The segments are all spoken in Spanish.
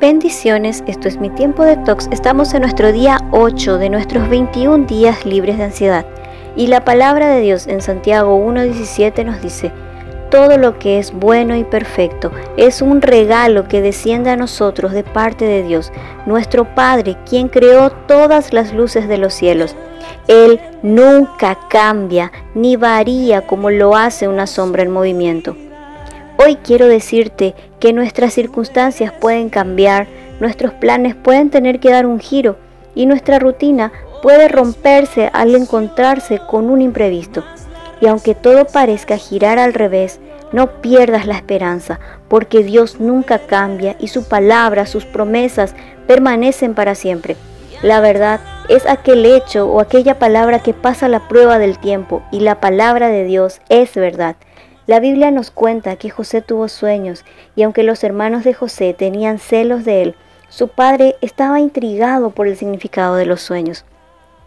Bendiciones, esto es mi tiempo de tox. Estamos en nuestro día 8 de nuestros 21 días libres de ansiedad. Y la palabra de Dios en Santiago 1.17 nos dice, todo lo que es bueno y perfecto es un regalo que desciende a nosotros de parte de Dios, nuestro Padre, quien creó todas las luces de los cielos. Él nunca cambia ni varía como lo hace una sombra en movimiento. Hoy quiero decirte que nuestras circunstancias pueden cambiar, nuestros planes pueden tener que dar un giro y nuestra rutina puede romperse al encontrarse con un imprevisto. Y aunque todo parezca girar al revés, no pierdas la esperanza, porque Dios nunca cambia y su palabra, sus promesas permanecen para siempre. La verdad es aquel hecho o aquella palabra que pasa la prueba del tiempo y la palabra de Dios es verdad. La Biblia nos cuenta que José tuvo sueños y aunque los hermanos de José tenían celos de él, su padre estaba intrigado por el significado de los sueños.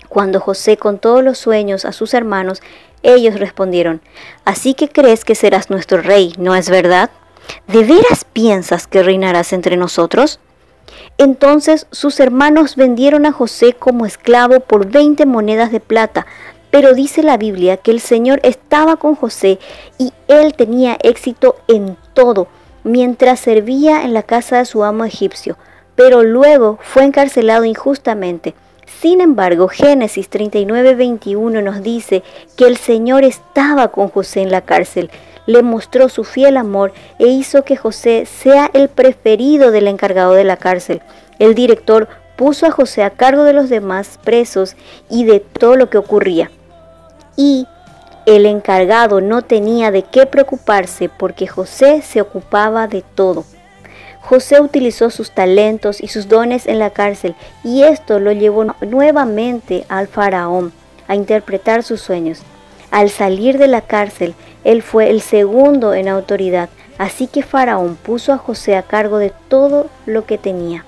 Cuando José contó los sueños a sus hermanos, ellos respondieron, Así que crees que serás nuestro rey, ¿no es verdad? ¿De veras piensas que reinarás entre nosotros? Entonces sus hermanos vendieron a José como esclavo por veinte monedas de plata, pero dice la Biblia que el Señor estaba con José y él tenía éxito en todo mientras servía en la casa de su amo egipcio, pero luego fue encarcelado injustamente. Sin embargo, Génesis 39:21 nos dice que el Señor estaba con José en la cárcel, le mostró su fiel amor e hizo que José sea el preferido del encargado de la cárcel. El director puso a José a cargo de los demás presos y de todo lo que ocurría y el encargado no tenía de qué preocuparse porque José se ocupaba de todo. José utilizó sus talentos y sus dones en la cárcel y esto lo llevó nuevamente al faraón a interpretar sus sueños. Al salir de la cárcel, él fue el segundo en autoridad, así que faraón puso a José a cargo de todo lo que tenía.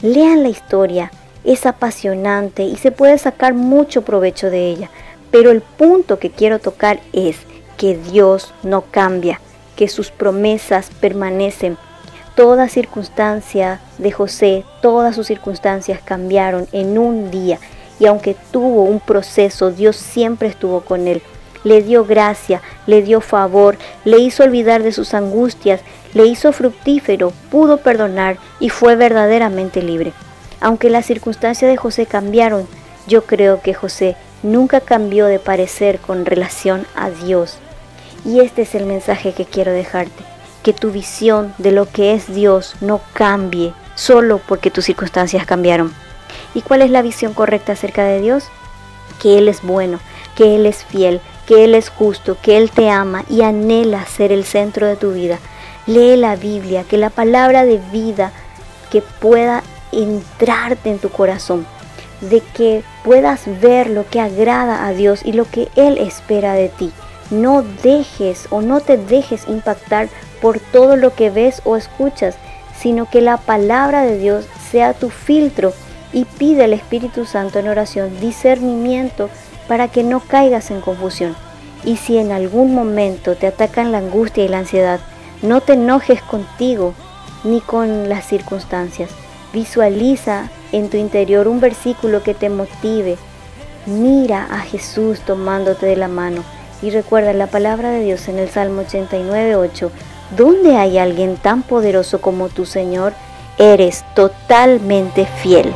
Lean la historia, es apasionante y se puede sacar mucho provecho de ella. Pero el punto que quiero tocar es que Dios no cambia, que sus promesas permanecen. Toda circunstancia de José, todas sus circunstancias cambiaron en un día. Y aunque tuvo un proceso, Dios siempre estuvo con él. Le dio gracia, le dio favor, le hizo olvidar de sus angustias, le hizo fructífero, pudo perdonar y fue verdaderamente libre. Aunque las circunstancias de José cambiaron, yo creo que José nunca cambió de parecer con relación a Dios. Y este es el mensaje que quiero dejarte, que tu visión de lo que es Dios no cambie solo porque tus circunstancias cambiaron. ¿Y cuál es la visión correcta acerca de Dios? Que Él es bueno, que Él es fiel, que Él es justo, que Él te ama y anhela ser el centro de tu vida. Lee la Biblia, que la palabra de vida que pueda entrarte en tu corazón de que puedas ver lo que agrada a Dios y lo que Él espera de ti. No dejes o no te dejes impactar por todo lo que ves o escuchas, sino que la palabra de Dios sea tu filtro y pide al Espíritu Santo en oración discernimiento para que no caigas en confusión. Y si en algún momento te atacan la angustia y la ansiedad, no te enojes contigo ni con las circunstancias. Visualiza en tu interior un versículo que te motive. Mira a Jesús tomándote de la mano y recuerda la palabra de Dios en el Salmo 89.8. ¿Dónde hay alguien tan poderoso como tu Señor? Eres totalmente fiel.